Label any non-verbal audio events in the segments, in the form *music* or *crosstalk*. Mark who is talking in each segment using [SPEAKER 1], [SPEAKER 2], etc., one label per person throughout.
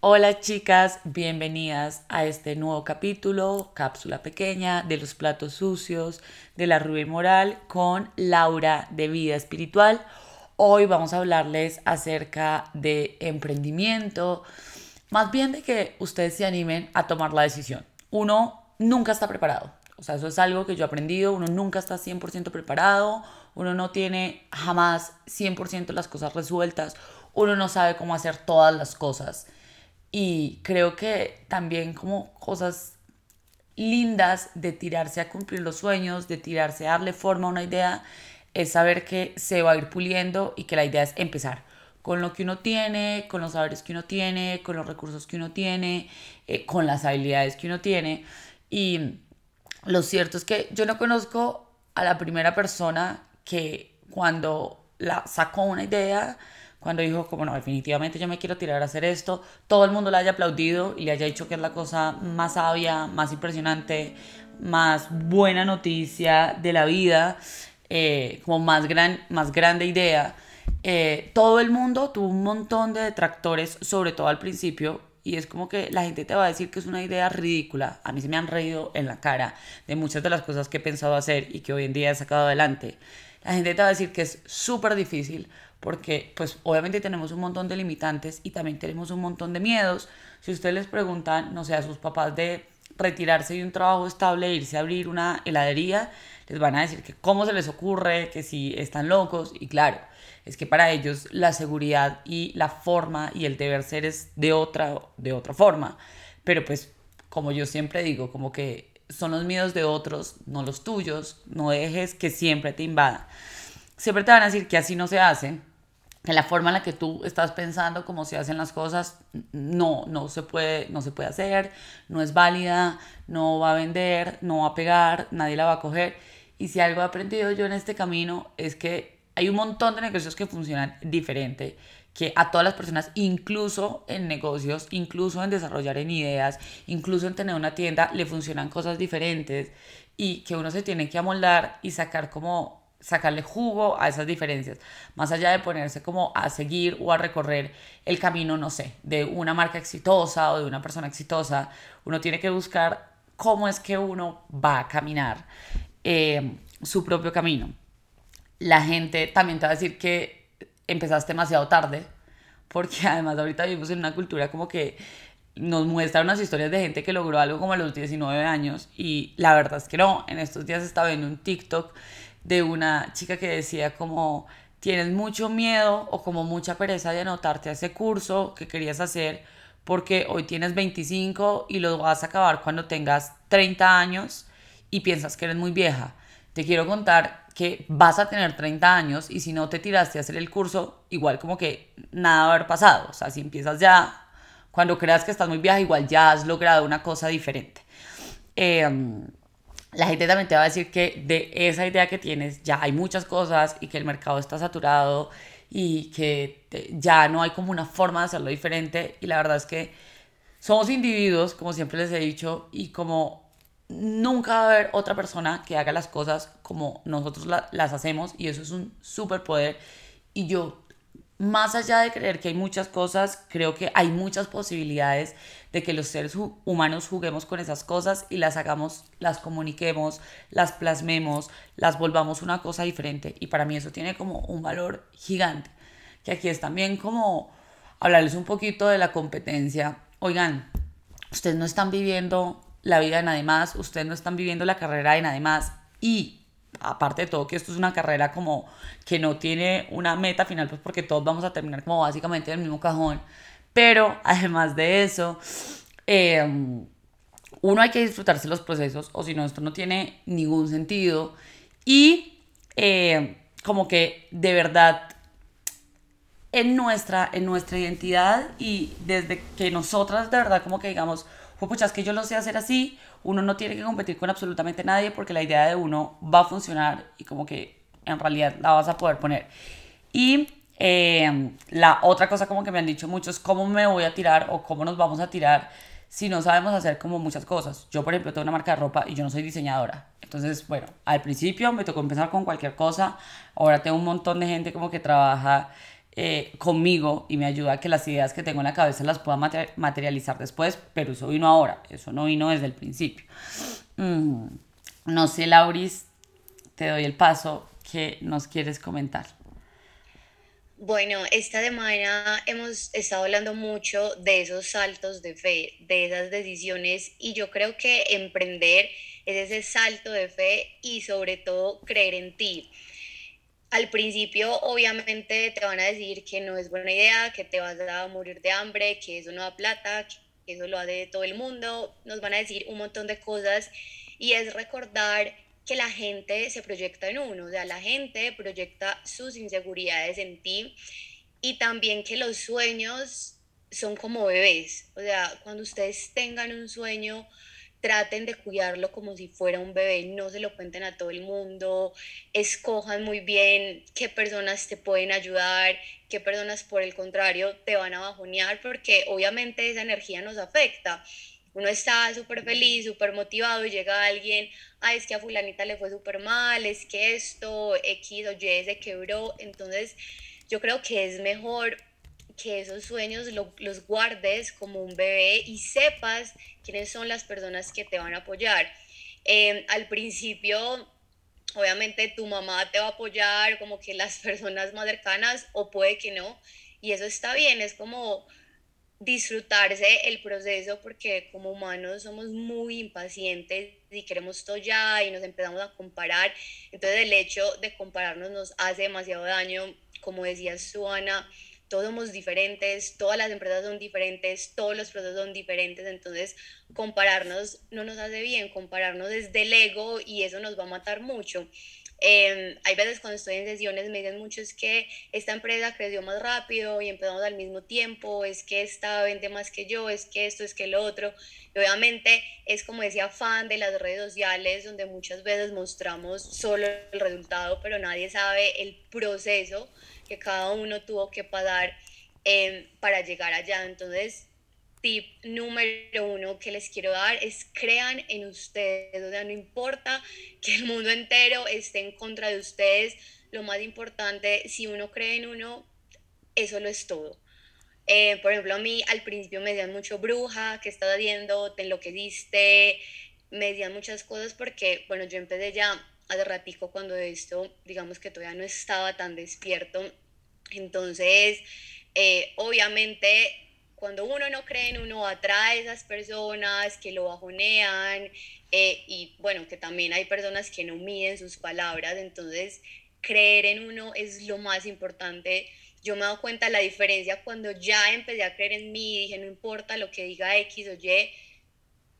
[SPEAKER 1] Hola chicas, bienvenidas a este nuevo capítulo, cápsula pequeña de los platos sucios de la Rubén Moral con Laura de Vida Espiritual. Hoy vamos a hablarles acerca de emprendimiento, más bien de que ustedes se animen a tomar la decisión. Uno nunca está preparado, o sea, eso es algo que yo he aprendido, uno nunca está 100% preparado, uno no tiene jamás 100% las cosas resueltas, uno no sabe cómo hacer todas las cosas y creo que también como cosas lindas de tirarse a cumplir los sueños, de tirarse a darle forma a una idea, es saber que se va a ir puliendo y que la idea es empezar con lo que uno tiene, con los saberes que uno tiene, con los recursos que uno tiene, eh, con las habilidades que uno tiene. Y lo cierto es que yo no conozco a la primera persona que cuando la sacó una idea, cuando dijo como no, definitivamente yo me quiero tirar a hacer esto, todo el mundo le haya aplaudido y le haya dicho que es la cosa más sabia, más impresionante, más buena noticia de la vida, eh, como más, gran, más grande idea. Eh, todo el mundo tuvo un montón de detractores, sobre todo al principio, y es como que la gente te va a decir que es una idea ridícula. A mí se me han reído en la cara de muchas de las cosas que he pensado hacer y que hoy en día he sacado adelante. La gente te va a decir que es súper difícil porque pues obviamente tenemos un montón de limitantes y también tenemos un montón de miedos. Si ustedes les preguntan, no sé, a sus papás de retirarse de un trabajo estable e irse a abrir una heladería, les van a decir que cómo se les ocurre, que si están locos y claro, es que para ellos la seguridad y la forma y el deber ser es de otra, de otra forma. Pero pues como yo siempre digo, como que son los miedos de otros, no los tuyos, no dejes que siempre te invada. Siempre te van a decir que así no se hace, que la forma en la que tú estás pensando cómo se hacen las cosas no, no, se puede, no se puede hacer, no es válida, no va a vender, no va a pegar, nadie la va a coger. Y si algo he aprendido yo en este camino es que hay un montón de negocios que funcionan diferente, que a todas las personas, incluso en negocios, incluso en desarrollar en ideas, incluso en tener una tienda, le funcionan cosas diferentes y que uno se tiene que amoldar y sacar como sacarle jugo a esas diferencias, más allá de ponerse como a seguir o a recorrer el camino, no sé, de una marca exitosa o de una persona exitosa, uno tiene que buscar cómo es que uno va a caminar eh, su propio camino. La gente también te va a decir que empezaste demasiado tarde, porque *laughs* además ahorita vivimos en una cultura como que nos muestra unas historias de gente que logró algo como a los 19 años y la verdad es que no, en estos días estaba viendo un TikTok de una chica que decía como tienes mucho miedo o como mucha pereza de anotarte a ese curso que querías hacer porque hoy tienes 25 y lo vas a acabar cuando tengas 30 años y piensas que eres muy vieja. Te quiero contar que vas a tener 30 años y si no te tiraste a hacer el curso, igual como que nada va a haber pasado. O sea, si empiezas ya, cuando creas que estás muy vieja, igual ya has logrado una cosa diferente. Eh, la gente también te va a decir que de esa idea que tienes ya hay muchas cosas y que el mercado está saturado y que ya no hay como una forma de hacerlo diferente. Y la verdad es que somos individuos, como siempre les he dicho, y como nunca va a haber otra persona que haga las cosas como nosotros las hacemos. Y eso es un superpoder. Y yo más allá de creer que hay muchas cosas, creo que hay muchas posibilidades de que los seres humanos juguemos con esas cosas y las hagamos, las comuniquemos, las plasmemos, las volvamos una cosa diferente. Y para mí eso tiene como un valor gigante. Que aquí es también como hablarles un poquito de la competencia. Oigan, ustedes no están viviendo la vida de nadie más, ustedes no están viviendo la carrera de nadie más. Y aparte de todo que esto es una carrera como que no tiene una meta final, pues porque todos vamos a terminar como básicamente en el mismo cajón. Pero *laughs* además de eso, em, uno hay que disfrutarse los procesos, o si no, esto no tiene ningún sentido. Y em, como que de verdad en nuestra, en nuestra identidad y desde que nosotras de verdad como que digamos, pues es que yo lo sé hacer así, uno no tiene que competir con absolutamente nadie porque la idea de uno va a funcionar y como que en realidad la vas a poder poner. Y eh, la otra cosa como que me han dicho muchos, cómo me voy a tirar o cómo nos vamos a tirar si no sabemos hacer como muchas cosas. Yo, por ejemplo, tengo una marca de ropa y yo no soy diseñadora. Entonces, bueno, al principio me tocó empezar con cualquier cosa. Ahora tengo un montón de gente como que trabaja eh, conmigo y me ayuda a que las ideas que tengo en la cabeza las pueda materializar después, pero eso vino ahora, eso no vino desde el principio. Mm, no sé, Lauris, te doy el paso que nos quieres comentar.
[SPEAKER 2] Bueno, esta semana hemos estado hablando mucho de esos saltos de fe, de esas decisiones y yo creo que emprender es ese salto de fe y sobre todo creer en ti. Al principio obviamente te van a decir que no es buena idea, que te vas a morir de hambre, que eso no da plata, que eso lo hace todo el mundo, nos van a decir un montón de cosas y es recordar que la gente se proyecta en uno, o sea, la gente proyecta sus inseguridades en ti y también que los sueños son como bebés, o sea, cuando ustedes tengan un sueño, traten de cuidarlo como si fuera un bebé, no se lo cuenten a todo el mundo, escojan muy bien qué personas te pueden ayudar, qué personas por el contrario te van a bajonear, porque obviamente esa energía nos afecta uno está súper feliz, súper motivado y llega alguien, ah, es que a fulanita le fue súper mal, es que esto, X o Y se quebró. Entonces, yo creo que es mejor que esos sueños los guardes como un bebé y sepas quiénes son las personas que te van a apoyar. Em, al principio, obviamente tu mamá te va a apoyar, como que las *laughs* personas más cercanas, o puede que no, y eso está bien, es como disfrutarse el proceso porque como humanos somos muy impacientes y queremos todo ya y nos empezamos a comparar. Entonces el hecho de compararnos nos hace demasiado daño. Como decía Suana, todos somos diferentes, todas las empresas son diferentes, todos los procesos son diferentes, entonces compararnos no nos hace bien, compararnos desde el ego y eso nos va a matar mucho. Em, hay veces cuando estoy en sesiones me dicen mucho es que esta empresa creció más rápido y empezamos al mismo tiempo, es que esta vende más que yo, es que esto, es que lo otro. Y obviamente es como decía fan de las redes sociales donde muchas veces mostramos solo el resultado, pero nadie sabe el proceso que cada uno tuvo que pasar em, para llegar allá. Entonces tip número uno que les quiero dar es crean en ustedes, o sea, no importa que el mundo entero esté en contra de ustedes, lo más importante, si uno cree en uno, eso lo es todo. Eh, por ejemplo, a mí al principio me decían mucho bruja, ¿qué estás haciendo? ¿Te enloqueciste? Me decían muchas cosas porque, bueno, yo empecé ya hace ratico cuando esto, digamos que todavía no estaba tan despierto. Entonces, eh, obviamente cuando uno no cree en uno, atrae a esas personas que lo bajonean eh, y bueno, que también hay personas que no miden sus palabras, entonces creer en uno es lo más importante. Yo me he dado cuenta de la diferencia cuando ya empecé a creer en mí dije, no importa lo que diga X o Y,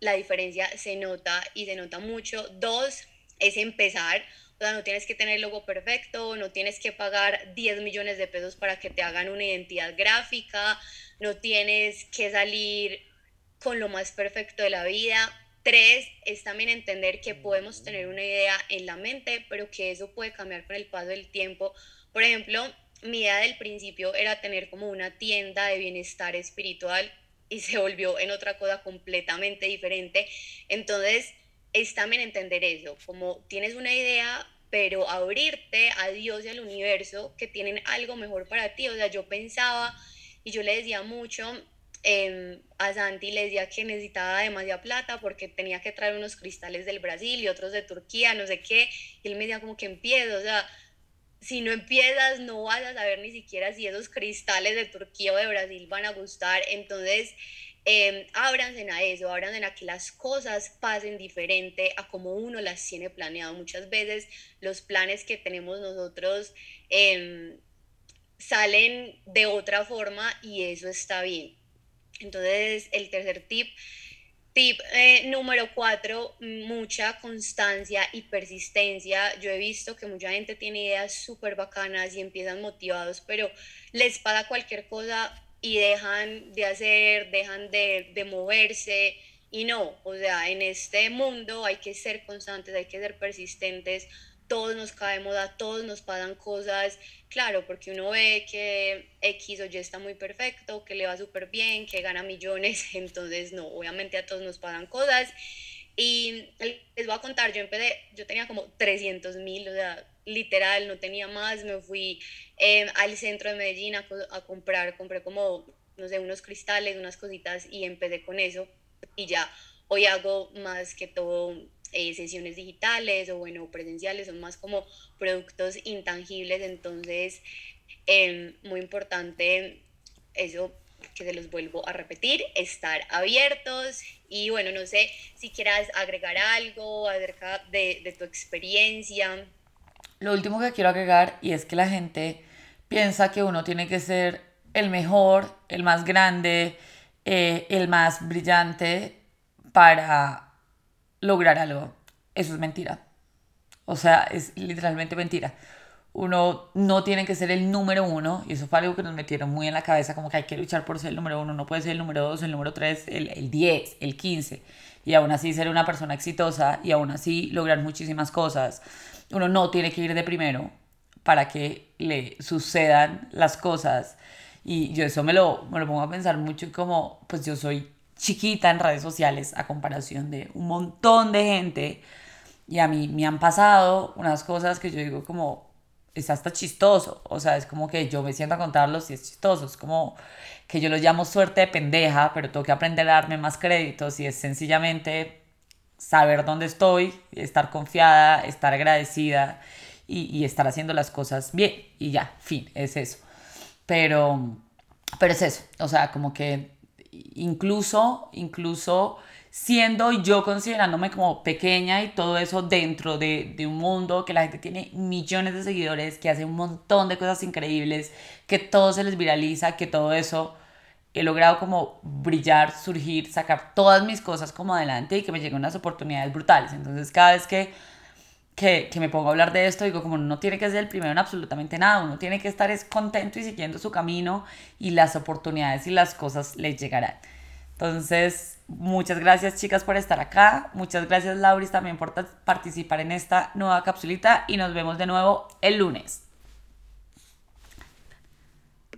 [SPEAKER 2] la diferencia se nota y se nota mucho. Dos, es empezar. O sea, no tienes que tener el logo perfecto, no tienes que pagar 10 millones de pesos para que te hagan una identidad gráfica, no tienes que salir con lo más perfecto de la vida. Tres, es también entender que podemos tener una idea en la mente, pero que eso puede cambiar con el paso del tiempo. Por ejemplo, mi idea del principio era tener como una tienda de bienestar espiritual y se volvió en otra cosa completamente diferente. Entonces, es también entender eso, como tienes una idea, pero abrirte a Dios y al universo que tienen algo mejor para ti. O sea, yo pensaba y yo le decía mucho em, a Santi, le decía que necesitaba demasiada plata porque tenía que traer unos cristales del Brasil y otros de Turquía, no sé qué, y él me decía como que empiezo, o sea, si no empiezas no vas a saber ni siquiera si esos cristales de Turquía o de Brasil van a gustar, entonces eh, ábranse a eso, ábranse a que las cosas pasen diferente a como uno las tiene planeado. Muchas veces los planes que tenemos nosotros em, salen de otra forma y eso está bien. Entonces, el tercer tip, tip eh, número cuatro, mucha constancia y persistencia. Yo he visto que mucha gente tiene ideas súper bacanas y empiezan motivados, pero les pasa cualquier cosa y dejan de hacer, dejan de, de moverse. Y no, o sea, en este mundo hay que ser constantes, hay que ser persistentes, todos nos caemos a todos nos pasan cosas, claro, porque uno ve que X o Y está muy perfecto, que le va súper bien, que gana millones, *laughs* entonces no, obviamente a todos nos pasan cosas. Y les voy a contar, yo empecé, yo tenía como 300 mil, o sea, literal, no tenía más, me fui eh, al centro de Medellín a, a, comprar, compré como, no sé, unos cristales, unas cositas y empecé con eso y ya hoy hago más que todo eh, sesiones digitales o bueno, presenciales, son más como productos intangibles, entonces eh, muy importante eso que se los vuelvo a repetir, estar abiertos y bueno, no sé si quieras agregar algo acerca de tu experiencia.
[SPEAKER 1] Lo último que quiero agregar y es que la gente piensa que uno tiene que ser el mejor, el más grande, eh, el más brillante para lograr algo. Eso es mentira. O sea, es literalmente mentira uno no tiene que ser el número uno, y eso fue algo que nos metieron muy en la cabeza, como que hay que luchar por ser el número uno, no puede ser el número dos, el número tres, el, el diez, el quince, y aún así ser una persona exitosa y aún así lograr muchísimas cosas. Uno no tiene que ir de primero para que le sucedan las cosas. Y yo eso me lo, me lo pongo a pensar mucho como, pues yo soy chiquita en redes sociales a comparación de un montón de gente. Y a mí me han pasado unas cosas que yo digo como, es hasta chistoso. O sea, es como que yo me siento a contarlos y es chistoso. Es como que yo lo llamo suerte de pendeja, pero tengo que aprender a darme más créditos y es sencillamente saber dónde estoy, estar confiada, estar agradecida y, y estar haciendo las cosas bien. Y ya, fin, es eso. Pero, pero es eso. O sea, como que incluso, incluso siendo yo considerándome como pequeña y todo eso dentro de, de, un mundo que la gente tiene millones de seguidores, que hace un montón de cosas increíbles, que todo se les viraliza, que todo eso he logrado como brillar, surgir, sacar todas mis cosas como adelante y que me lleguen unas oportunidades brutales. Entonces cada vez que, que, me pongo a hablar de esto, digo como no tiene que ser el primero en absolutamente nada, uno tiene que estar es contento y siguiendo su camino y las oportunidades y las cosas les llegarán. Entonces, muchas gracias chicas por estar acá. Muchas gracias Lauris también por participar en esta nueva capsulita y nos vemos de nuevo el lunes.